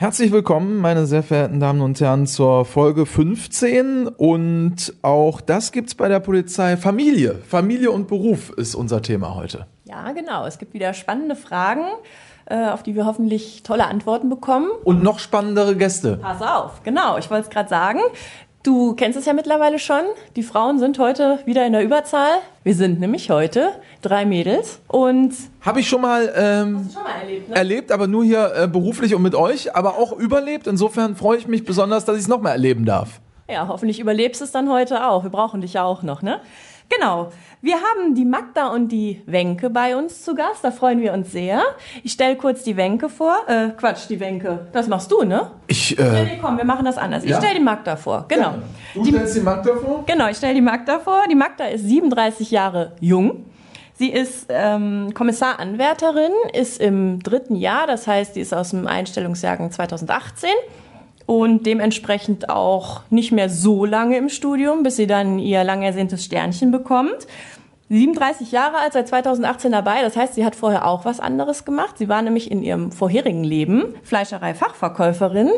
Herzlich willkommen, meine sehr verehrten Damen und Herren, zur Folge 15. Und auch das gibt's bei der Polizei. Familie. Familie und Beruf ist unser Thema heute. Ja, genau. Es gibt wieder spannende Fragen, äh, auf die wir hoffentlich tolle Antworten bekommen. Und noch spannendere Gäste. Pass auf, genau. Ich wollte es gerade sagen. Du kennst es ja mittlerweile schon. Die Frauen sind heute wieder in der Überzahl. Wir sind nämlich heute drei Mädels und Habe ich schon mal, ähm, schon mal erlebt, ne? erlebt, aber nur hier äh, beruflich und mit euch, aber auch überlebt. Insofern freue ich mich besonders, dass ich es noch mal erleben darf. Ja, hoffentlich überlebst es dann heute auch. Wir brauchen dich ja auch noch, ne? Genau. Wir haben die Magda und die Wenke bei uns zu Gast. Da freuen wir uns sehr. Ich stelle kurz die Wenke vor. Äh, Quatsch, die Wenke. Das machst du, ne? Ich, Nee, äh, nee, komm, wir machen das anders. Ich Ja. stelle die Magda vor. Genau. Du stellst die Magda vor? Genau, ich stelle die Magda vor. Die Magda ist 37 Jahre jung. Sie ist ähm, Kommissaranwärterin, ist im dritten Jahr, das heißt, sie ist aus dem Einstellungsjahrgang 2018 und dementsprechend auch nicht mehr so lange im Studium, bis sie dann ihr lang ersehntes Sternchen bekommt. 37 Jahre alt, seit 2018 dabei. Das heißt, sie hat vorher auch was anderes gemacht. Sie war nämlich in ihrem vorherigen Leben Fleischerei-Fachverkäuferin.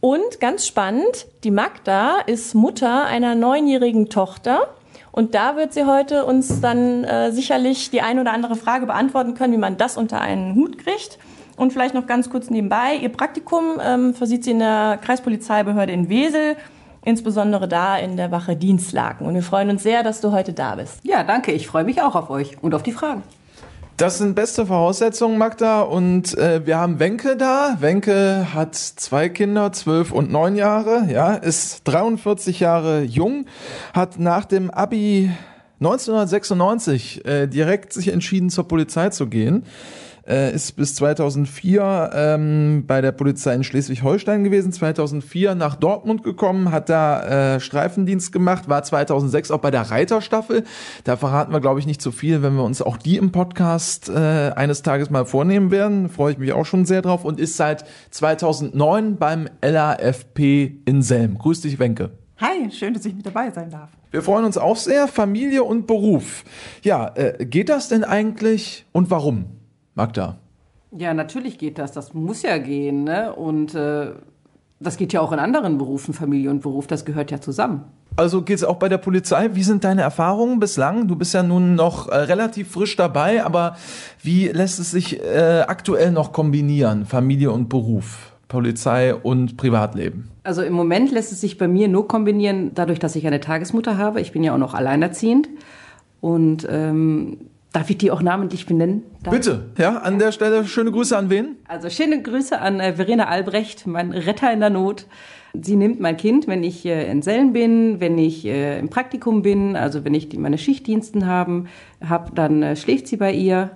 Und ganz spannend, die Magda ist Mutter einer neunjährigen Tochter. Und da wird sie heute uns dann äh, sicherlich die ein oder andere Frage beantworten können, wie man das unter einen Hut kriegt. Und vielleicht noch ganz kurz nebenbei, ihr Praktikum ähm, versieht sie in der Kreispolizeibehörde in Wesel, insbesondere da in der Wache Dienstlaken. Und wir freuen uns sehr, dass du heute da bist. Ja, danke. Ich freue mich auch auf euch und auf die Fragen. Das sind beste Voraussetzungen, Magda. Und äh, wir haben Wenke da. Wenke hat zwei Kinder, zwölf und neun Jahre. Ja, ist 43 Jahre jung, hat nach dem Abi 1996 äh, direkt sich entschieden, zur Polizei zu gehen. Äh, ist bis 2004 ähm, bei der Polizei in Schleswig-Holstein gewesen, 2004 nach Dortmund gekommen, hat da äh, Streifendienst gemacht, war 2006 auch bei der Reiterstaffel. Da verraten wir, glaube ich, nicht zu viel, wenn wir uns auch die im Podcast äh, eines Tages mal vornehmen werden. Freue ich mich auch schon sehr drauf und ist seit 2009 beim LAFP in Selm. Grüß dich, Wenke. Hi, schön, dass ich mit dabei sein darf. Wir freuen uns auch sehr. Familie und Beruf. Ja, äh, geht das denn eigentlich und warum? Magda. Ja, natürlich geht das. Das muss ja gehen. Ne? Und äh, das geht ja auch in anderen Berufen, Familie und Beruf. Das gehört ja zusammen. Also geht's auch bei der Polizei. Wie sind deine Erfahrungen bislang? Du bist ja nun noch äh, relativ frisch dabei, aber wie lässt es sich äh, aktuell noch kombinieren? Familie und Beruf, Polizei und Privatleben. Also im Moment lässt es sich bei mir nur kombinieren, dadurch, dass ich eine Tagesmutter habe. Ich bin ja auch noch alleinerziehend. Und ähm, darf ich die auch namentlich benennen? Darf Bitte, ja, an der Stelle schöne Grüße an wen? Also schöne Grüße an äh, Verena Albrecht, mein Retter in der Not. Sie nimmt mein Kind, wenn ich äh, in Sellen bin, wenn ich äh, im Praktikum bin, also wenn ich die, meine Schichtdiensten haben, hab, dann schläft sie bei ihr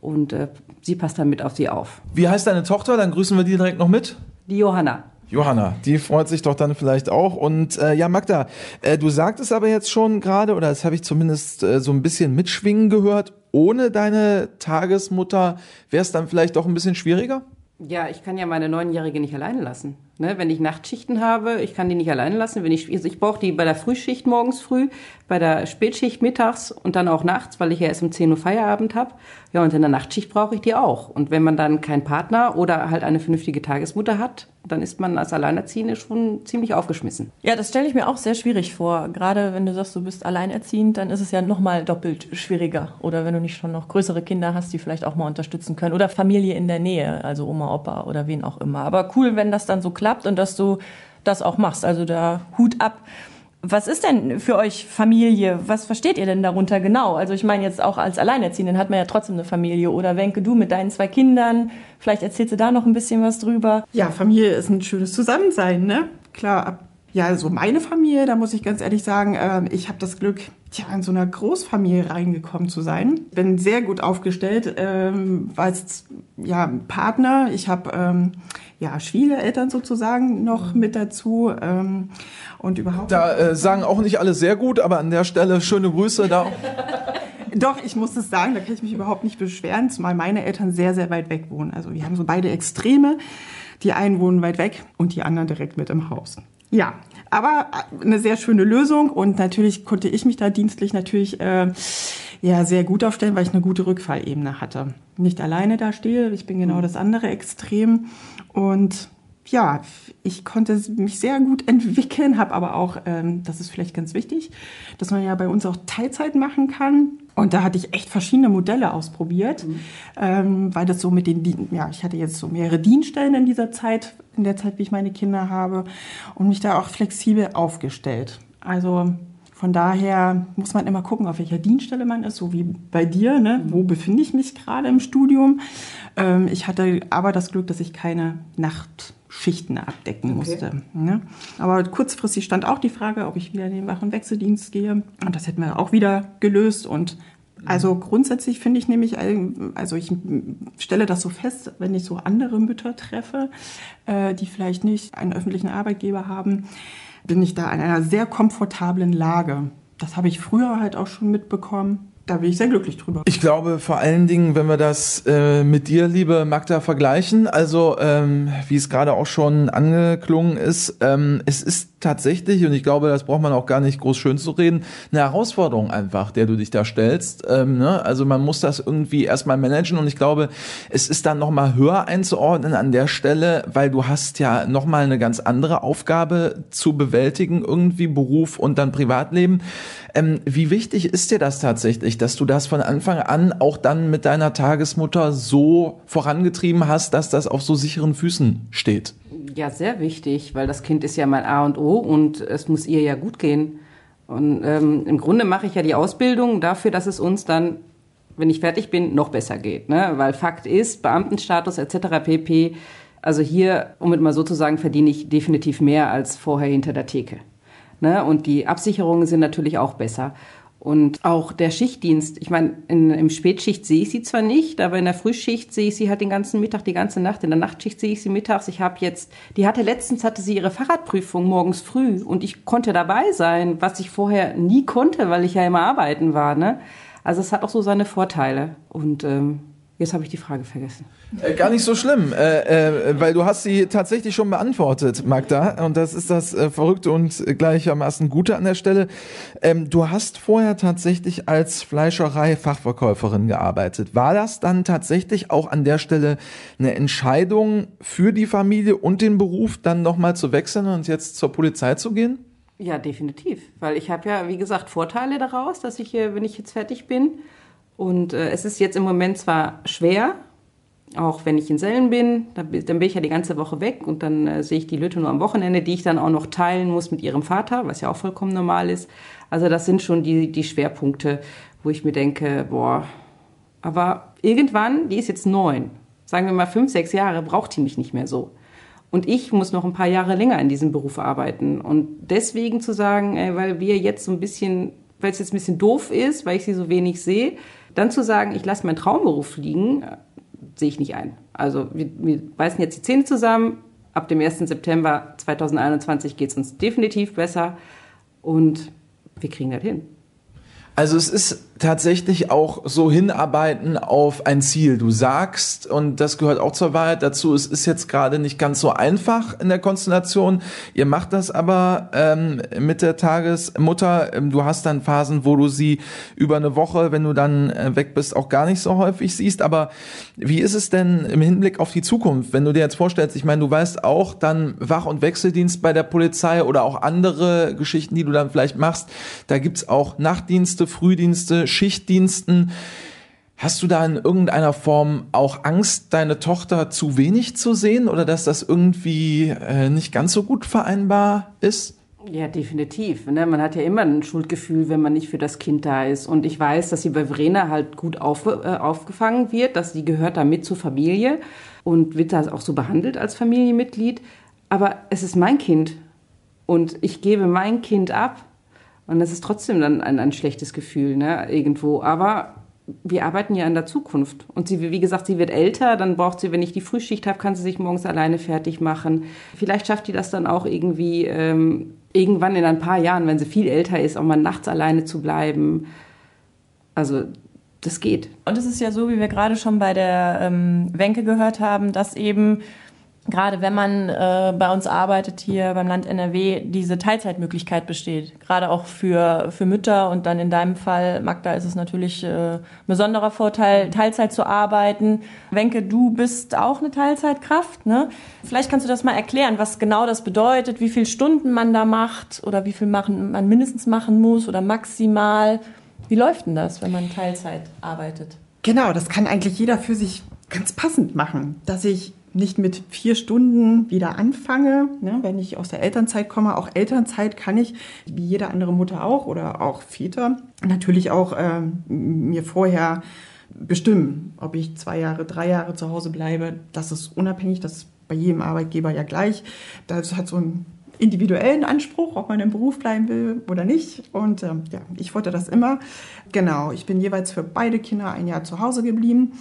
und sie passt dann mit auf sie auf. Wie heißt deine Tochter? Dann grüßen wir die direkt noch mit. Die Johanna. Johanna, die freut sich doch dann vielleicht auch. Und äh, ja, Magda, äh, du sagtest aber jetzt schon gerade, oder das habe ich zumindest äh, so ein bisschen mitschwingen gehört, ohne deine Tagesmutter wäre es dann vielleicht doch ein bisschen schwieriger? Ja, ich kann ja meine Neunjährige nicht alleine lassen. Ne? Wenn ich Nachtschichten habe, ich kann die nicht alleine lassen. Wenn ich, also ich brauche die bei der Frühschicht morgens früh, bei der Spätschicht mittags und dann auch nachts, weil ich ja erst um 10 Uhr Feierabend habe. Ja, und in der Nachtschicht brauche ich die auch. Und wenn man dann keinen Partner oder halt eine vernünftige Tagesmutter hat, dann ist man als Alleinerziehende schon ziemlich aufgeschmissen. Ja, das stelle ich mir auch sehr schwierig vor. Gerade wenn du sagst, du bist alleinerziehend, dann ist es ja nochmal doppelt schwieriger. Oder wenn du nicht schon noch größere Kinder hast, die vielleicht auch mal unterstützen können. Oder Familie in der Nähe, also Oma, Opa oder wen auch immer. Aber cool, wenn das dann so klappt und dass du das auch machst. Also da Hut ab. Was ist denn für euch Familie? Was versteht ihr denn darunter genau? Also ich meine jetzt auch als Alleinerziehenden hat man ja trotzdem eine Familie. Oder Wenke, du mit deinen zwei Kindern. Vielleicht erzählst du da noch ein bisschen was drüber. Ja, Familie ist ein schönes Zusammensein, ne? Klar, ja, so meine Familie, da muss ich ganz ehrlich sagen, ähm, ich habe das Glück, tja, in so einer Großfamilie reingekommen zu sein. Bin sehr gut aufgestellt, ähm, als ja, Partner. Ich habe ähm, ja, Schwiegereltern sozusagen noch mit dazu ähm, und überhaupt. Da äh, sagen auch nicht alle sehr gut, aber an der Stelle schöne Grüße da. Doch, ich muss es sagen, da kann ich mich überhaupt nicht beschweren, zumal meine Eltern sehr, sehr weit weg wohnen. Also wir haben so beide Extreme. Die einen wohnen weit weg und die anderen direkt mit im Haus. Ja, aber eine sehr schöne Lösung und natürlich konnte ich mich da dienstlich natürlich äh, ja sehr gut aufstellen, weil ich eine gute Rückfallebene hatte. Nicht alleine da stehe, ich bin genau das andere Extrem und ja, ich konnte mich sehr gut entwickeln, habe aber auch, ähm, das ist vielleicht ganz wichtig, dass man ja bei uns auch Teilzeit machen kann. Und da hatte ich echt verschiedene Modelle ausprobiert, mhm. ähm, weil das so mit den, ja, ich hatte jetzt so mehrere Dienststellen in dieser Zeit, in der Zeit, wie ich meine Kinder habe, und mich da auch flexibel aufgestellt. Also von daher muss man immer gucken, auf welcher Dienststelle man ist, so wie bei dir. Ne? Wo befinde ich mich gerade im Studium? Ähm, ich hatte aber das Glück, dass ich keine Nachtschichten abdecken okay. musste. Ne? Aber kurzfristig stand auch die Frage, ob ich wieder in den Wach- und Wechseldienst gehe. Und das hätten wir auch wieder gelöst. Und also grundsätzlich finde ich nämlich, also ich stelle das so fest, wenn ich so andere Mütter treffe, äh, die vielleicht nicht einen öffentlichen Arbeitgeber haben, bin ich da in einer sehr komfortablen Lage. Das habe ich früher halt auch schon mitbekommen da bin ich sehr glücklich drüber. Ich glaube vor allen Dingen, wenn wir das äh, mit dir, liebe Magda, vergleichen, also ähm, wie es gerade auch schon angeklungen ist, ähm, es ist tatsächlich, und ich glaube, das braucht man auch gar nicht groß schön zu reden, eine Herausforderung einfach, der du dich da stellst. Ähm, ne? Also man muss das irgendwie erstmal managen und ich glaube, es ist dann nochmal höher einzuordnen an der Stelle, weil du hast ja nochmal eine ganz andere Aufgabe zu bewältigen, irgendwie Beruf und dann Privatleben. Ähm, wie wichtig ist dir das tatsächlich, dass du das von Anfang an auch dann mit deiner Tagesmutter so vorangetrieben hast, dass das auf so sicheren Füßen steht? Ja, sehr wichtig, weil das Kind ist ja mein A und O und es muss ihr ja gut gehen. Und ähm, im Grunde mache ich ja die Ausbildung dafür, dass es uns dann, wenn ich fertig bin, noch besser geht. Ne? Weil Fakt ist, Beamtenstatus etc. pp. Also hier, um es mal so zu sagen, verdiene ich definitiv mehr als vorher hinter der Theke. Ne? Und die Absicherungen sind natürlich auch besser. Und auch der Schichtdienst, ich meine, in, im Spätschicht sehe ich sie zwar nicht, aber in der Frühschicht sehe ich sie halt den ganzen Mittag, die ganze Nacht. In der Nachtschicht sehe ich sie mittags. Ich habe jetzt, die hatte letztens hatte sie ihre Fahrradprüfung morgens früh und ich konnte dabei sein, was ich vorher nie konnte, weil ich ja immer arbeiten war. Ne? Also es hat auch so seine Vorteile. Und ähm, Jetzt habe ich die Frage vergessen. Äh, gar nicht so schlimm, äh, äh, weil du hast sie tatsächlich schon beantwortet, Magda. Und das ist das äh, Verrückte und gleichermaßen Gute an der Stelle. Ähm, du hast vorher tatsächlich als Fleischerei-Fachverkäuferin gearbeitet. War das dann tatsächlich auch an der Stelle eine Entscheidung für die Familie und den Beruf, dann nochmal zu wechseln und jetzt zur Polizei zu gehen? Ja, definitiv. Weil ich habe ja, wie gesagt, Vorteile daraus, dass ich, wenn ich jetzt fertig bin, und äh, es ist jetzt im Moment zwar schwer, auch wenn ich in Sellen bin, dann, bin ich ja die ganze Woche weg und dann äh, sehe ich die Lütte nur am Wochenende, die ich dann auch noch teilen muss mit ihrem Vater, was ja auch vollkommen normal ist. Also das sind schon die, die Schwerpunkte, wo ich mir denke, boah, aber irgendwann, die ist jetzt neun, sagen wir mal fünf, sechs Jahre, braucht die mich nicht mehr so. Und ich muss noch ein paar Jahre länger in diesem Beruf arbeiten. Und deswegen zu sagen, ey, weil wir jetzt so ein bisschen, weil es jetzt ein bisschen doof ist, weil ich sie so wenig sehe, dann zu sagen, ich lasse meinen Traumberuf liegen, äh, sehe ich nicht ein. Also wir, wir beißen jetzt die Zähne zusammen. Ab dem 1. September 2021 geht es uns definitiv besser und wir kriegen das hin. Also es ist tatsächlich auch so hinarbeiten auf ein Ziel. Du sagst, und das gehört auch zur Wahrheit dazu, es ist jetzt gerade nicht ganz so einfach in der Konstellation. Ihr macht das aber ähm, mit der Tagesmutter. Ähm, du hast dann Phasen, wo du sie über eine Woche, wenn du dann äh, weg bist, auch gar nicht so häufig siehst. Aber wie ist es denn im Hinblick auf die Zukunft, wenn du dir jetzt vorstellst, ich meine, du weißt auch dann Wach- und Wechseldienst bei der Polizei oder auch andere Geschichten, die du dann vielleicht machst. Da gibt's auch Nachtdienste, Frühdienste, Schichtdiensten. Hast du da in irgendeiner Form auch Angst, deine Tochter zu wenig zu sehen oder dass das irgendwie äh, nicht ganz so gut vereinbar ist? Ja, definitiv. Ne? Man hat ja immer ein Schuldgefühl, wenn man nicht für das Kind da ist. Und ich weiß, dass sie bei Verena halt gut auf, äh, aufgefangen wird, dass sie gehört da mit zur Familie und wird da auch so behandelt als Familienmitglied. Aber es ist mein Kind und ich gebe mein Kind ab und das ist trotzdem dann ein, ein schlechtes Gefühl, ne, irgendwo. Aber wir arbeiten ja an der Zukunft. Und sie, wie gesagt, sie wird älter, dann braucht sie, wenn ich die Frühschicht habe, kann sie sich morgens alleine fertig machen. Vielleicht schafft die das dann auch irgendwie ähm, irgendwann in ein paar Jahren, wenn sie viel älter ist, auch mal nachts alleine zu bleiben. Also das geht. Und es ist ja so, wie wir gerade schon bei der ähm, Wenke gehört haben, dass eben gerade wenn man äh, bei uns arbeitet hier beim Land NRW, diese Teilzeitmöglichkeit besteht. Gerade auch für, für Mütter und dann in deinem Fall, Magda, ist es natürlich äh, ein besonderer Vorteil, Teilzeit zu arbeiten. Wenke, du bist auch eine Teilzeitkraft. Ne? Vielleicht kannst du das mal erklären, was genau das bedeutet, wie viele Stunden man da macht oder wie viel machen, man mindestens machen muss oder maximal. Wie läuft denn das, wenn man Teilzeit arbeitet? Genau, das kann eigentlich jeder für sich ganz passend machen, dass ich nicht mit vier Stunden wieder anfange, ne, wenn ich aus der Elternzeit komme. Auch Elternzeit kann ich, wie jede andere Mutter auch oder auch Väter, natürlich auch äh, mir vorher bestimmen, ob ich zwei Jahre, drei Jahre zu Hause bleibe. Das ist unabhängig, das ist bei jedem Arbeitgeber ja gleich. Das hat so einen individuellen Anspruch, ob man im Beruf bleiben will oder nicht. Und äh, ja, ich wollte das immer. Genau, ich bin jeweils für beide Kinder ein Jahr zu Hause geblieben.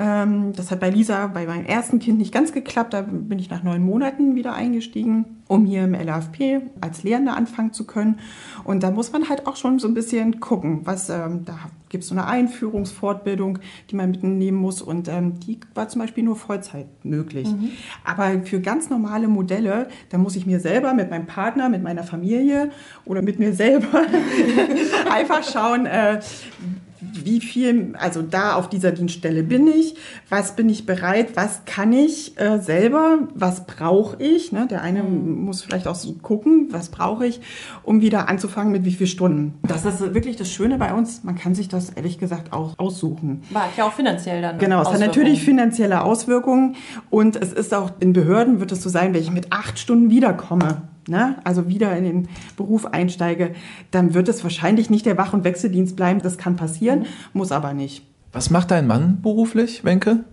Ähm, das hat bei Lisa, bei meinem ersten Kind nicht ganz geklappt. Da bin ich nach neun Monaten wieder eingestiegen, um hier im LAFP als Lehrende anfangen zu können. Und da muss man halt auch schon so ein bisschen gucken, was ähm, da gibt es so eine Einführungsfortbildung, die man mitnehmen muss. Und ähm, die war zum Beispiel nur Vollzeit möglich. Mhm. Aber für ganz normale Modelle, da muss ich mir selber mit meinem Partner, mit meiner Familie oder mit mir selber einfach schauen, äh, wie viel, also da auf dieser Dienststelle bin ich, was bin ich bereit, was kann ich äh, selber, was brauche ich. Ne? Der eine mhm. muss vielleicht auch so gucken, was brauche ich, um wieder anzufangen mit wie viel Stunden. Das ist wirklich das Schöne bei uns, man kann sich das ehrlich gesagt auch aussuchen. War ja auch finanziell dann. Genau, es hat natürlich finanzielle Auswirkungen und es ist auch in Behörden wird es so sein, wenn ich mit acht Stunden wiederkomme ne, also wieder in den Beruf einsteige, dann wird es wahrscheinlich nicht der Wach- und Wechseldienst bleiben. Das kann passieren, muss aber nicht. Was macht dein Mann beruflich, Wenke?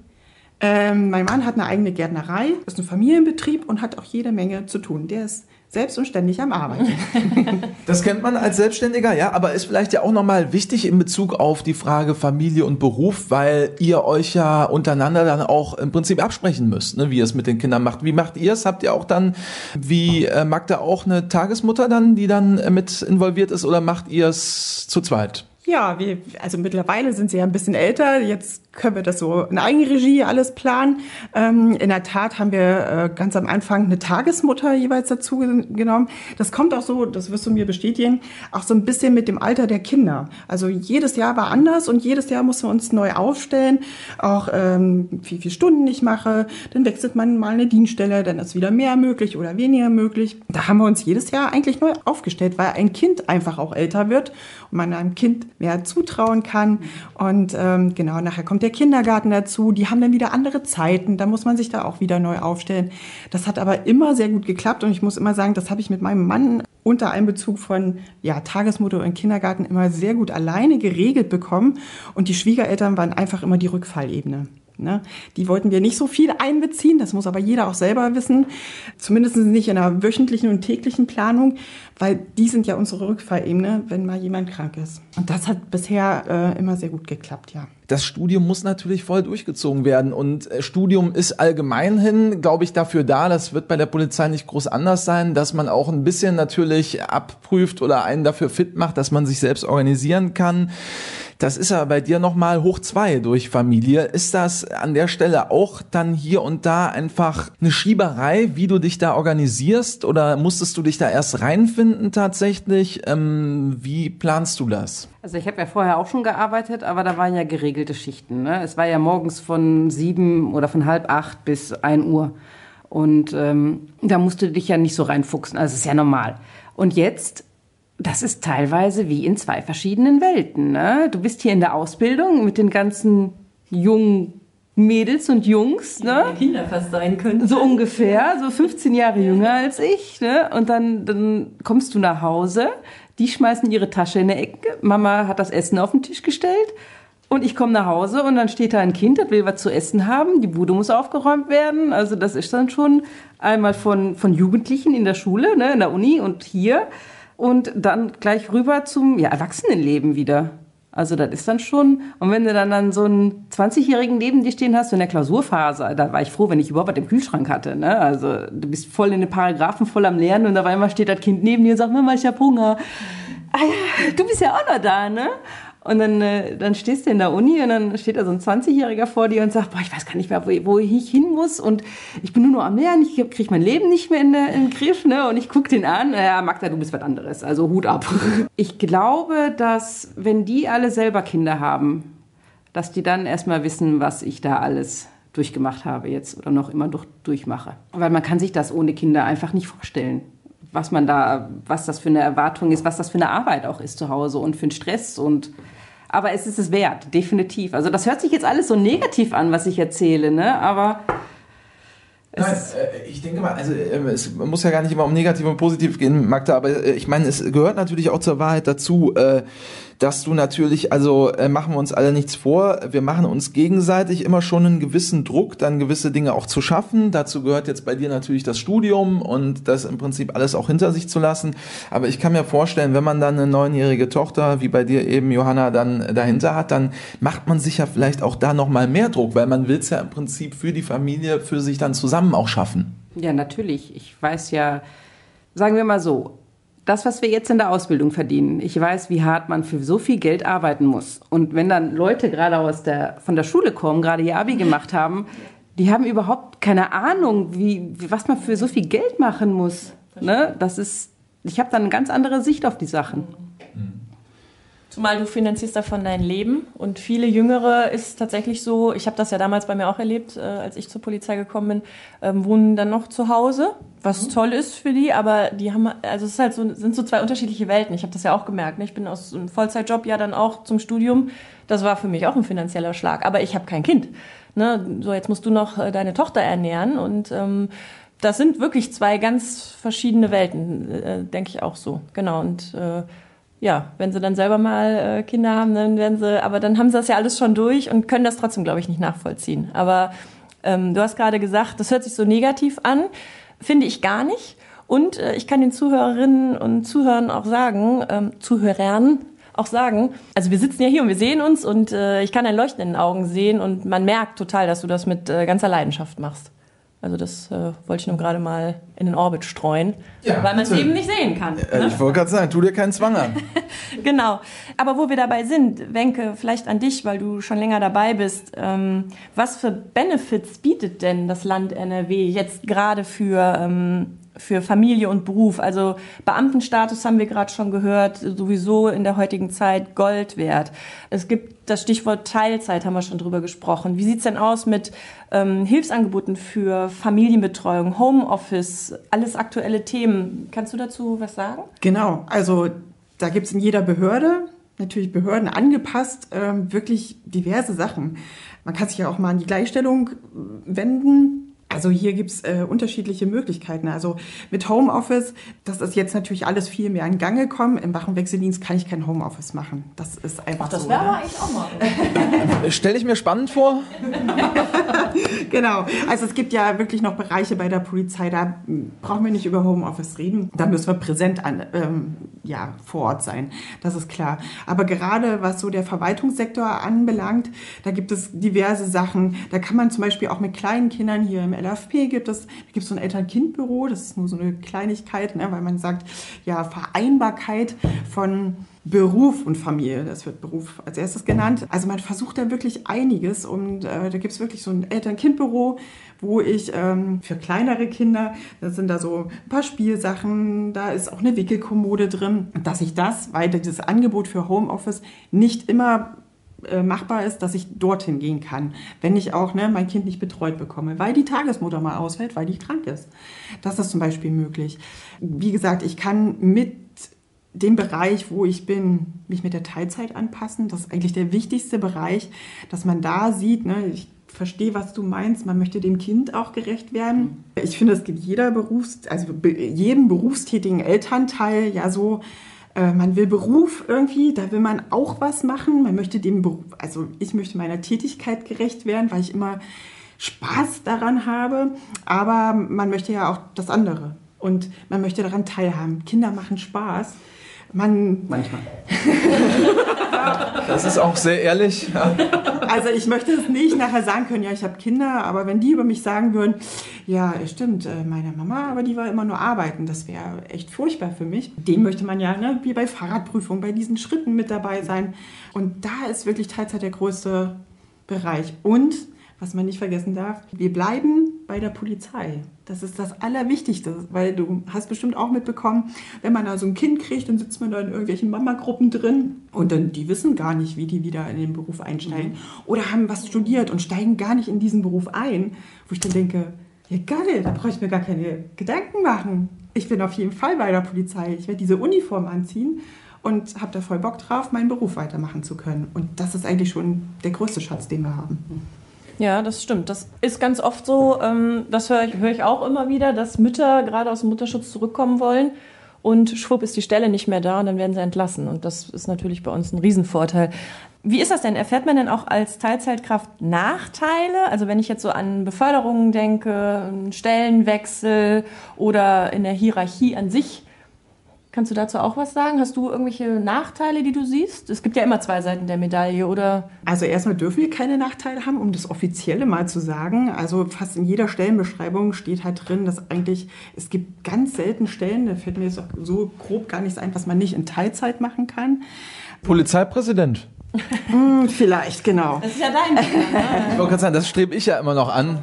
Ähm, mein Mann hat eine eigene Gärtnerei, ist ein Familienbetrieb und hat auch jede Menge zu tun. Der ist selbst und ständig am Arbeiten. Das kennt man als Selbstständiger, ja, aber ist vielleicht ja auch nochmal wichtig in Bezug auf die Frage Familie und Beruf, weil ihr euch ja untereinander dann auch im Prinzip absprechen müsst, ne, wie ihr es mit den Kindern macht. Wie macht ihr es? Habt ihr auch dann, wie äh, Magda, auch eine Tagesmutter dann, die dann äh, mit involviert ist oder macht ihr es zu zweit? Ja, wir, also mittlerweile sind sie ja ein bisschen älter. Jetzt können wir das so in Eigenregie alles planen. Ähm, in der Tat haben wir äh, ganz am Anfang eine Tagesmutter jeweils dazu genommen. Das kommt auch so, das wirst du mir bestätigen, auch so ein bisschen mit dem Alter der Kinder. Also jedes Jahr war anders und jedes Jahr mussten wir uns neu aufstellen. Auch ähm, wie viele Stunden ich mache, dann wechselt man mal eine Dienststelle, dann ist wieder mehr möglich oder weniger möglich. Da haben wir uns jedes Jahr eigentlich neu aufgestellt, weil ein Kind einfach auch älter wird und man einem Kind mehr zutrauen kann. Und ähm, genau, nachher kommt der Kindergarten dazu. Die haben dann wieder andere Zeiten. Da muss man sich da auch wieder neu aufstellen. Das hat aber immer sehr gut geklappt. Und ich muss immer sagen, das habe ich mit meinem Mann unter Einbezug von ja, Tagesmutter und Kindergarten immer sehr gut alleine geregelt bekommen. Und die Schwiegereltern waren einfach immer die Rückfallebene. Ne? Die wollten wir nicht so viel einbeziehen, das muss aber jeder auch selber wissen, zumindest nicht in einer wöchentlichen und täglichen Planung, weil die sind ja unsere Rückfallebene, wenn mal jemand krank ist. Und das hat bisher äh, immer sehr gut geklappt, ja. Das Studium muss natürlich voll durchgezogen werden und äh, Studium ist allgemein hin, glaube ich, dafür da, das wird bei der Polizei nicht groß anders sein, dass man auch ein bisschen natürlich abprüft oder einen dafür fit macht, dass man sich selbst organisieren kann. Das ist aber bei dir nochmal hoch zwei durch Familie. Ist das an der Stelle auch dann hier und da einfach eine Schieberei, wie du dich da organisierst? Oder musstest du dich da erst reinfinden tatsächlich? Ähm, wie planst du das? Also ich habe ja vorher auch schon gearbeitet, aber da waren ja geregelte Schichten. Ne? Es war ja morgens von sieben oder von halb acht bis ein Uhr. Und ähm, da musst du dich ja nicht so reinfuchsen. Also ist ja normal. Und jetzt das ist teilweise wie in zwei verschiedenen Welten. Ne? Du bist hier in der Ausbildung mit den ganzen jungen Mädels und Jungs, ne? Die Kinder fast sein können. So ungefähr, so 15 Jahre jünger als ich, ne? Und dann, dann kommst du nach Hause, die schmeißen ihre Tasche in der Ecke, Mama hat das Essen auf den Tisch gestellt und ich komme nach Hause und dann steht da ein Kind, das will was zu essen haben, die Bude muss aufgeräumt werden. Also das ist dann schon einmal von, von Jugendlichen in der Schule, ne, in der Uni und hier und dann gleich rüber zum ja, Erwachsenenleben wieder. Also das ist dann schon, und wenn du dann, dann so einen 20-Jährigen neben dir stehen hast, so in der Klausurphase, da war ich froh, wenn ich überhaupt was im Kühlschrank hatte. Ne? Also du bist voll in den Paragraphen, voll am Lernen und auf einmal steht das Kind neben dir und sagt, Mama, ich hab Hunger. Ah ja, du bist ja auch noch da, ne? Und dann, äh, dann stehst du in der Uni und dann steht da so ein 20-Jähriger vor dir und sagt, boah, ich weiß gar nicht mehr, wo, wo ich hin muss und ich bin nur noch am Lernen, ich kriege mein Leben nicht mehr in, in den Griff. Ne? Und ich gucke den an, ja, Magda, du bist was anderes, also Hut ab. Ich glaube, dass wenn die alle selber Kinder haben, dass die dann erstmal wissen, was ich da alles durchgemacht habe jetzt oder noch immer durch, durchmache. Weil man kann sich das ohne Kinder einfach nicht vorstellen, was man da, was das für eine Erwartung ist, was das für eine Arbeit auch ist zu Hause und für einen Stress und aber es ist es wert, definitiv. Also das hört sich jetzt alles so negativ an, was ich erzähle, ne? Aber Nein, äh, ich denke mal, also äh, es muss ja gar nicht immer um negativ und positiv gehen, Magda, aber äh, ich meine, es gehört natürlich auch zur Wahrheit dazu, dass du natürlich, also machen wir uns alle nichts vor, wir machen uns gegenseitig immer schon einen gewissen Druck, dann gewisse Dinge auch zu schaffen. Dazu gehört jetzt bei dir natürlich das Studium und das im Prinzip alles auch hinter sich zu lassen. Aber ich kann mir vorstellen, wenn man dann eine neunjährige Tochter, wie bei dir eben Johanna, dann dahinter hat, dann macht man sich ja vielleicht auch da nochmal mehr Druck, weil man will es ja im Prinzip für die Familie, für sich dann zusammen auch schaffen. Ja, natürlich. Ich weiß ja, sagen wir mal so, das, was wir jetzt in der Ausbildung verdienen, ich weiß, wie hart man für so viel Geld arbeiten muss. Und wenn dann Leute gerade aus der, von der Schule kommen, gerade ihr Abi gemacht haben, die haben überhaupt keine Ahnung, wie, was man für so viel Geld machen muss. Ne? Das ist, ich habe dann eine ganz andere Sicht auf die Sachen. Zumal du finanzierst davon dein Leben und viele Jüngere ist tatsächlich so, ich habe das ja damals bei mir auch erlebt, äh, als ich zur Polizei gekommen bin, ähm, wohnen dann noch zu Hause, was mhm. toll ist für die, aber die haben, also es ist halt so, sind so zwei unterschiedliche Welten. Ich habe das ja auch gemerkt. Ne? Ich bin aus einem Vollzeitjob ja dann auch zum Studium. Das war für mich auch ein finanzieller Schlag, aber ich habe kein Kind. Ne? So, jetzt musst du noch äh, deine Tochter ernähren und ähm, das sind wirklich zwei ganz verschiedene Welten, äh, denke ich auch so. Genau. Und äh, ja, wenn sie dann selber mal äh, Kinder haben, dann werden sie, aber dann haben sie das ja alles schon durch und können das trotzdem, glaube ich, nicht nachvollziehen. Aber ähm, du hast gerade gesagt, das hört sich so negativ an, finde ich gar nicht. Und äh, ich kann den Zuhörerinnen und Zuhörern auch sagen, ähm, Zuhörern auch sagen, also wir sitzen ja hier und wir sehen uns und äh, ich kann ein Leuchten in den Augen sehen und man merkt total, dass du das mit äh, ganzer Leidenschaft machst. Also das äh, wollte ich nur gerade mal in den Orbit streuen, ja, weil man es eben nicht sehen kann. Äh, ne? Ich wollte gerade sagen, tu dir keinen Zwang an. genau. Aber wo wir dabei sind, Wenke, vielleicht an dich, weil du schon länger dabei bist. Ähm, was für Benefits bietet denn das Land NRW jetzt gerade für ähm, für Familie und Beruf. Also Beamtenstatus haben wir gerade schon gehört, sowieso in der heutigen Zeit Gold wert. Es gibt das Stichwort Teilzeit, haben wir schon drüber gesprochen. Wie sieht's denn aus mit ähm, Hilfsangeboten für Familienbetreuung, Homeoffice, alles aktuelle Themen? Kannst du dazu was sagen? Genau, also da gibt's in jeder Behörde, natürlich Behörden angepasst, ähm, wirklich diverse Sachen. Man kann sich ja auch mal an die Gleichstellung wenden also hier gibt's äh, unterschiedliche Möglichkeiten. Also mit Homeoffice, das ist jetzt natürlich alles viel mehr in Gang gekommen. Im Wachenwechseldienst kann ich kein Homeoffice machen. Das ist einfach Ach, das so. Das wäre ne? eigentlich auch mal. Stelle ich mir spannend vor. genau. Also es gibt ja wirklich noch Bereiche bei der Polizei, da brauchen wir nicht über Homeoffice reden. Da müssen wir präsent an, ähm, ja, vor Ort sein. Das ist klar. Aber gerade was so der Verwaltungssektor anbelangt, da gibt es diverse Sachen. Da kann man zum Beispiel auch mit kleinen Kindern hier im LFP gibt es, da gibt es so ein Eltern-Kind-Büro, das ist nur so eine Kleinigkeit, ne, weil man sagt, ja, Vereinbarkeit von Beruf und Familie, das wird Beruf als erstes genannt. Also man versucht da wirklich einiges und äh, da gibt es wirklich so ein Eltern-Kind-Büro, wo ich ähm, für kleinere Kinder, da sind da so ein paar Spielsachen, da ist auch eine Wickelkommode drin, dass ich das, weil dieses Angebot für Homeoffice nicht immer äh, machbar ist, dass ich dorthin gehen kann, wenn ich auch ne, mein Kind nicht betreut bekomme, weil die Tagesmutter mal ausfällt, weil die krank ist. Das ist zum Beispiel möglich. Wie gesagt, ich kann mit dem Bereich, wo ich bin, mich mit der Teilzeit anpassen. Das ist eigentlich der wichtigste Bereich, dass man da sieht, ne, ich verstehe, was du meinst. Man möchte dem Kind auch gerecht werden. Ich finde, es gibt jeder Berufs-, also jedem berufstätigen Elternteil ja so, äh, man will Beruf irgendwie, da will man auch was machen. Man möchte dem Beruf, also ich möchte meiner Tätigkeit gerecht werden, weil ich immer Spaß daran habe. Aber man möchte ja auch das andere. Und man möchte daran teilhaben. Kinder machen Spaß. Man, Manchmal. Das ist auch sehr ehrlich. also ich möchte es nicht nachher sagen können, ja, ich habe Kinder, aber wenn die über mich sagen würden, ja, stimmt, äh, meine Mama, aber die war immer nur arbeiten, das wäre echt furchtbar für mich. Den möchte man ja, ne, wie bei Fahrradprüfung, bei diesen Schritten mit dabei sein. Und da ist wirklich Teilzeit der größte Bereich. Und was man nicht vergessen darf, wir bleiben bei der Polizei. Das ist das Allerwichtigste, weil du hast bestimmt auch mitbekommen, wenn man da so ein Kind kriegt, dann sitzt man da in irgendwelchen Mama-Gruppen drin und dann die wissen gar nicht, wie die wieder in den Beruf einsteigen Mhm. oder haben was studiert und steigen gar nicht in diesen Beruf ein, wo ich dann denke, ja geil, da brauche ich mir gar keine Gedanken machen. Ich bin auf jeden Fall bei der Polizei. Ich werde diese Uniform anziehen und habe da voll Bock drauf, meinen Beruf weitermachen zu können. Und das ist eigentlich schon der größte Schatz, den wir haben. Ja, das stimmt. Das ist ganz oft so, ähm, das höre ich, höre ich auch immer wieder, dass Mütter gerade aus dem Mutterschutz zurückkommen wollen und schwupp ist die Stelle nicht mehr da und dann werden sie entlassen. Und das ist natürlich bei uns ein Riesenvorteil. Wie ist das denn? Erfährt man denn auch als Teilzeitkraft Nachteile? Also wenn ich jetzt so an Beförderungen denke, Stellenwechsel oder in der Hierarchie an sich, Kannst du dazu auch was sagen? Hast du irgendwelche Nachteile, die du siehst? Es gibt ja immer zwei Seiten der Medaille, oder? Also erstmal dürfen wir keine Nachteile haben, um das Offizielle mal zu sagen. Also fast in jeder Stellenbeschreibung steht halt drin, dass eigentlich, es gibt ganz selten Stellen, da fällt mir jetzt auch so grob gar nichts ein, was man nicht in Teilzeit machen kann. Polizeipräsident. Hm, vielleicht, genau. Das ist ja dein Thema. Ich wollte gerade sagen, das strebe ich ja immer noch an.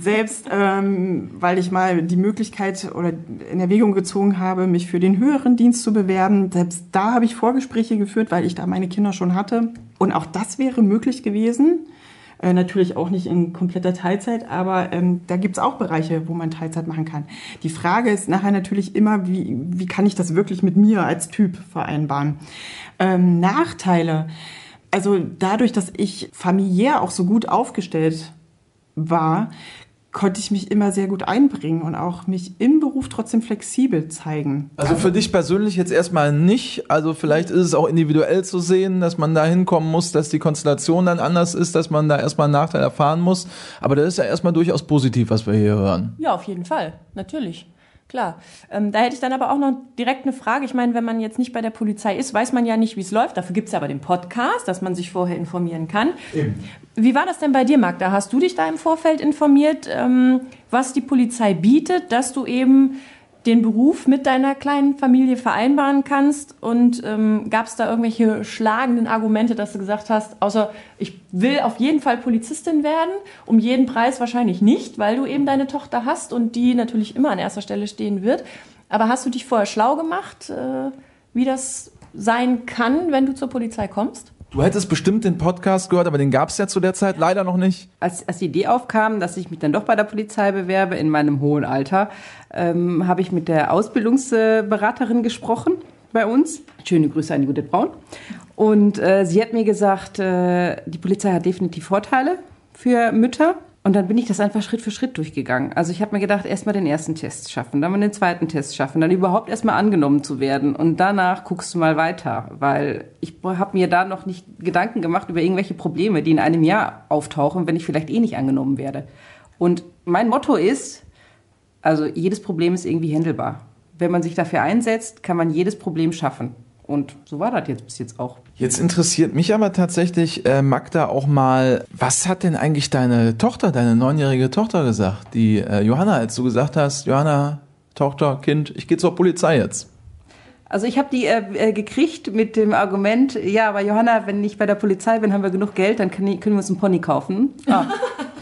Selbst ähm, weil ich mal die Möglichkeit oder in Erwägung gezogen habe, mich für den höheren Dienst zu bewerben, selbst da habe ich Vorgespräche geführt, weil ich da meine Kinder schon hatte. Und auch das wäre möglich gewesen. Äh, natürlich auch nicht in kompletter Teilzeit, aber ähm, da gibt's auch Bereiche, wo man Teilzeit machen kann. Die Frage ist nachher natürlich immer, wie, wie kann ich das wirklich mit mir als Typ vereinbaren? Ähm, Nachteile. Also dadurch, dass ich familiär auch so gut aufgestellt war, konnte ich mich immer sehr gut einbringen und auch mich im Beruf trotzdem flexibel zeigen. Also für dich persönlich jetzt erstmal nicht. Also vielleicht ist es auch individuell zu sehen, dass man da hinkommen muss, dass die Konstellation dann anders ist, dass man da erstmal einen Nachteil erfahren muss. Aber das ist ja erstmal durchaus positiv, was wir hier hören. Ja, auf jeden Fall, natürlich. Klar. Ähm, da hätte ich dann aber auch noch direkt eine Frage. Ich meine, wenn man jetzt nicht bei der Polizei ist, weiß man ja nicht, wie es läuft. Dafür gibt es aber den Podcast, dass man sich vorher informieren kann. Wie war das denn bei dir, Magda? Hast du dich da im Vorfeld informiert, ähm, was die Polizei bietet, dass du eben den Beruf mit deiner kleinen Familie vereinbaren kannst? Und ähm, gab es da irgendwelche schlagenden Argumente, dass du gesagt hast, außer ich will auf jeden Fall Polizistin werden, um jeden Preis wahrscheinlich nicht, weil du eben deine Tochter hast und die natürlich immer an erster Stelle stehen wird. Aber hast du dich vorher schlau gemacht, äh, wie das sein kann, wenn du zur Polizei kommst? Du hättest bestimmt den Podcast gehört, aber den gab es ja zu der Zeit leider noch nicht. als, als die Idee aufkam, dass ich mich dann doch bei der Polizei bewerbe in meinem hohen Alter, ähm, habe ich mit der Ausbildungsberaterin gesprochen bei uns. Schöne Grüße an Judith Braun. Und äh, sie hat mir gesagt, äh, die Polizei hat definitiv Vorteile für Mütter. Und dann bin ich das einfach Schritt für Schritt durchgegangen. Also ich habe mir gedacht, erstmal den ersten Test schaffen, dann mal den zweiten Test schaffen, dann überhaupt erstmal angenommen zu werden. Und danach guckst du mal weiter, weil ich habe mir da noch nicht Gedanken gemacht über irgendwelche Probleme, die in einem Jahr auftauchen, wenn ich vielleicht eh nicht angenommen werde. Und mein Motto ist, also jedes Problem ist irgendwie handelbar. Wenn man sich dafür einsetzt, kann man jedes Problem schaffen. Und so war das jetzt bis jetzt auch. Jetzt interessiert mich aber tatsächlich, äh, Magda, auch mal, was hat denn eigentlich deine Tochter, deine neunjährige Tochter gesagt? Die äh, Johanna, als du gesagt hast, Johanna, Tochter, Kind, ich gehe zur Polizei jetzt. Also ich habe die äh, äh, gekriegt mit dem Argument, ja, aber Johanna, wenn ich bei der Polizei bin, haben wir genug Geld, dann können, können wir uns einen Pony kaufen. Ah.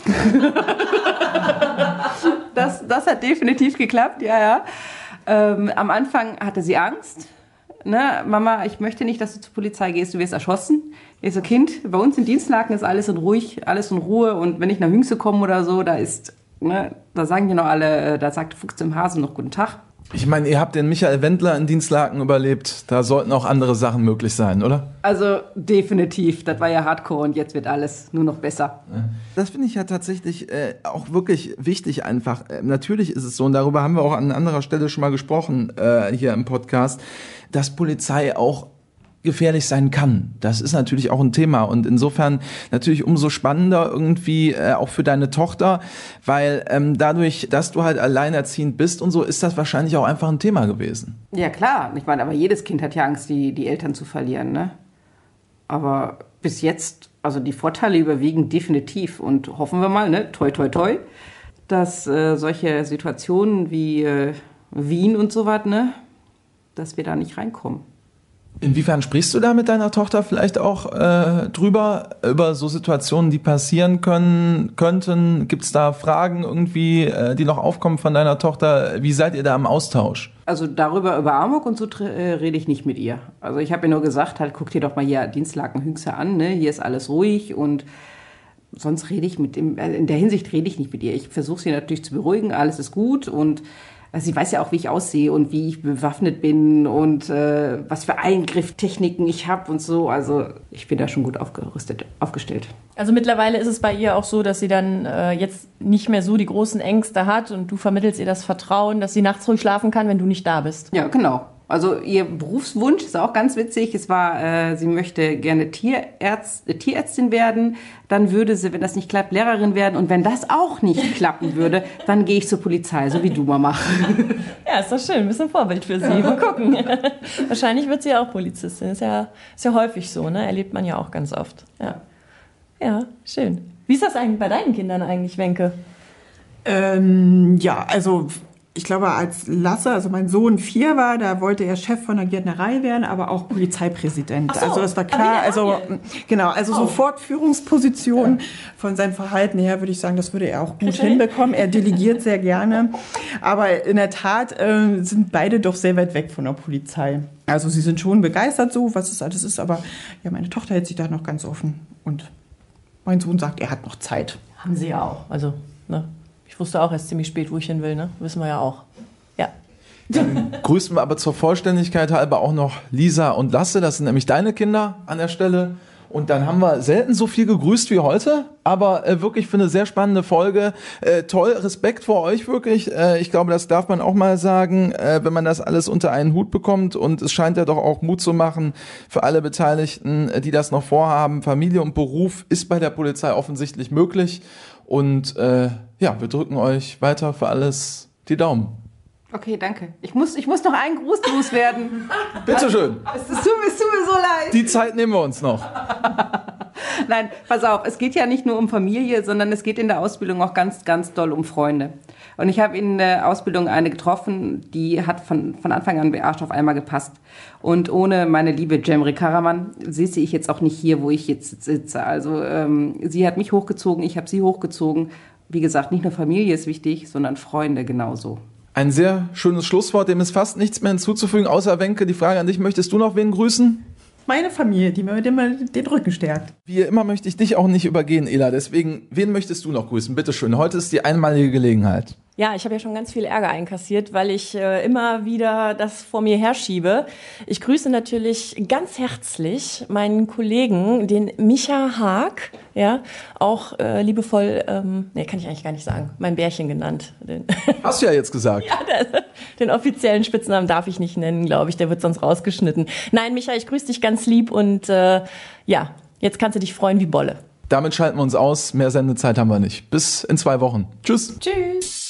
das, das hat definitiv geklappt, ja, ja. Ähm, am Anfang hatte sie Angst. Ne, Mama, ich möchte nicht, dass du zur Polizei gehst, du wirst erschossen. Ich so, Kind, bei uns in Dienstlagen ist alles in ruhig, alles in Ruhe und wenn ich nach Hüngse komme oder so, da ist, ne, da sagen die noch alle, äh, da sagt Fuchs im Hasen noch guten Tag. Ich meine, ihr habt den Michael Wendler in Dienstlaken überlebt. Da sollten auch andere Sachen möglich sein, oder? Also definitiv, das war ja Hardcore und jetzt wird alles nur noch besser. Das finde ich ja tatsächlich äh, auch wirklich wichtig einfach. Äh, natürlich ist es so, und darüber haben wir auch an anderer Stelle schon mal gesprochen äh, hier im Podcast, dass Polizei auch gefährlich sein kann. Das ist natürlich auch ein Thema und insofern natürlich umso spannender irgendwie äh, auch für deine Tochter, weil ähm, dadurch, dass du halt alleinerziehend bist und so, ist das wahrscheinlich auch einfach ein Thema gewesen. Ja klar, ich meine, aber jedes Kind hat ja Angst, die, die Eltern zu verlieren, ne? Aber bis jetzt, also die Vorteile überwiegen definitiv und hoffen wir mal, ne, toi toi toi, dass äh, solche Situationen wie äh, Wien und so was, ne, dass wir da nicht reinkommen. Inwiefern sprichst du da mit deiner Tochter vielleicht auch äh, drüber, über so Situationen, die passieren können, könnten? Gibt es da Fragen irgendwie, äh, die noch aufkommen von deiner Tochter? Wie seid ihr da im Austausch? Also darüber, über Amok und so äh, rede ich nicht mit ihr. Also ich habe ihr nur gesagt, halt, guck dir doch mal hier Dienstlaken Hüngse an, ne? hier ist alles ruhig und sonst rede ich mit dem, äh, in der Hinsicht rede ich nicht mit ihr. Ich versuche sie natürlich zu beruhigen, alles ist gut und also sie weiß ja auch, wie ich aussehe und wie ich bewaffnet bin und äh, was für Eingriffstechniken ich habe und so. Also ich bin da schon gut aufgerüstet, aufgestellt. Also mittlerweile ist es bei ihr auch so, dass sie dann äh, jetzt nicht mehr so die großen Ängste hat und du vermittelst ihr das Vertrauen, dass sie nachts ruhig schlafen kann, wenn du nicht da bist. Ja, genau. Also ihr Berufswunsch ist auch ganz witzig. Es war, äh, sie möchte gerne Tierärzt, äh, Tierärztin werden. Dann würde sie, wenn das nicht klappt, Lehrerin werden. Und wenn das auch nicht klappen würde, dann gehe ich zur Polizei, so wie du Mama. Ja, ist doch schön. Ein bisschen Vorbild für sie. Mal gucken. Wahrscheinlich wird sie ja auch Polizistin. Ist ja, ist ja häufig so, ne? Erlebt man ja auch ganz oft. Ja. Ja, schön. Wie ist das eigentlich bei deinen Kindern eigentlich, Wenke? Ähm, ja, also ich glaube, als Lasse, also mein Sohn vier war, da wollte er Chef von der Gärtnerei werden, aber auch Polizeipräsident. So, also das war klar. Also genau, also Oh. sofort Führungsposition. Von seinem Verhalten her würde ich sagen, das würde er auch gut hinbekommen. Er delegiert sehr gerne. Aber in der Tat äh, sind beide doch sehr weit weg von der Polizei. Also sie sind schon begeistert so, was es alles ist, aber ja, meine Tochter hält sich da noch ganz offen. Und mein Sohn sagt, er hat noch Zeit. Haben sie ja auch. Also, ne? Ich wusste auch erst ziemlich spät, wo ich hin will, ne? Wissen wir ja auch. Ja. Grüßen wir aber zur Vollständigkeit halber auch noch Lisa und Lasse. Das sind nämlich deine Kinder an der Stelle. Und dann haben wir selten so viel gegrüßt wie heute, aber äh, wirklich für eine sehr spannende Folge. Äh, toll, Respekt vor euch wirklich. Äh, ich glaube, das darf man auch mal sagen, äh, wenn man das alles unter einen Hut bekommt. Und es scheint ja doch auch Mut zu machen für alle Beteiligten, äh, die das noch vorhaben. Familie und Beruf ist bei der Polizei offensichtlich möglich. Und äh, ja, wir drücken euch weiter für alles die Daumen. Okay, danke. Ich muss, ich muss noch einen Gruß loswerden. Bitteschön. Es, es, tut, mir- es tut mir so leid. Die Zeit nehmen wir uns noch. Nein, pass auf, es geht ja nicht nur um Familie, sondern es geht in der Ausbildung auch ganz, ganz doll um Freunde. Und ich habe in der Ausbildung eine getroffen, die hat von, von Anfang an wie Arsch auf einmal gepasst. Und ohne meine liebe Jemri Karaman sitze ich jetzt auch nicht hier, wo ich jetzt sitze. Also ähm, sie hat mich hochgezogen, ich habe sie hochgezogen. Wie gesagt, nicht nur Familie ist wichtig, sondern Freunde genauso. Ein sehr schönes Schlusswort, dem ist fast nichts mehr hinzuzufügen, außer Wenke, die Frage an dich, möchtest du noch wen grüßen? Meine Familie, die mir immer den Rücken stärkt. Wie immer möchte ich dich auch nicht übergehen, Ela, deswegen, wen möchtest du noch grüßen? Bitteschön, heute ist die einmalige Gelegenheit. Ja, ich habe ja schon ganz viel Ärger einkassiert, weil ich äh, immer wieder das vor mir herschiebe. Ich grüße natürlich ganz herzlich meinen Kollegen, den Micha Haag, ja, auch äh, liebevoll, ähm, nee, kann ich eigentlich gar nicht sagen, mein Bärchen genannt. Den, Hast du ja jetzt gesagt. den offiziellen Spitznamen darf ich nicht nennen, glaube ich, der wird sonst rausgeschnitten. Nein, Micha, ich grüße dich ganz lieb und äh, ja, jetzt kannst du dich freuen wie Bolle. Damit schalten wir uns aus, mehr Sendezeit haben wir nicht. Bis in zwei Wochen. Tschüss. Tschüss.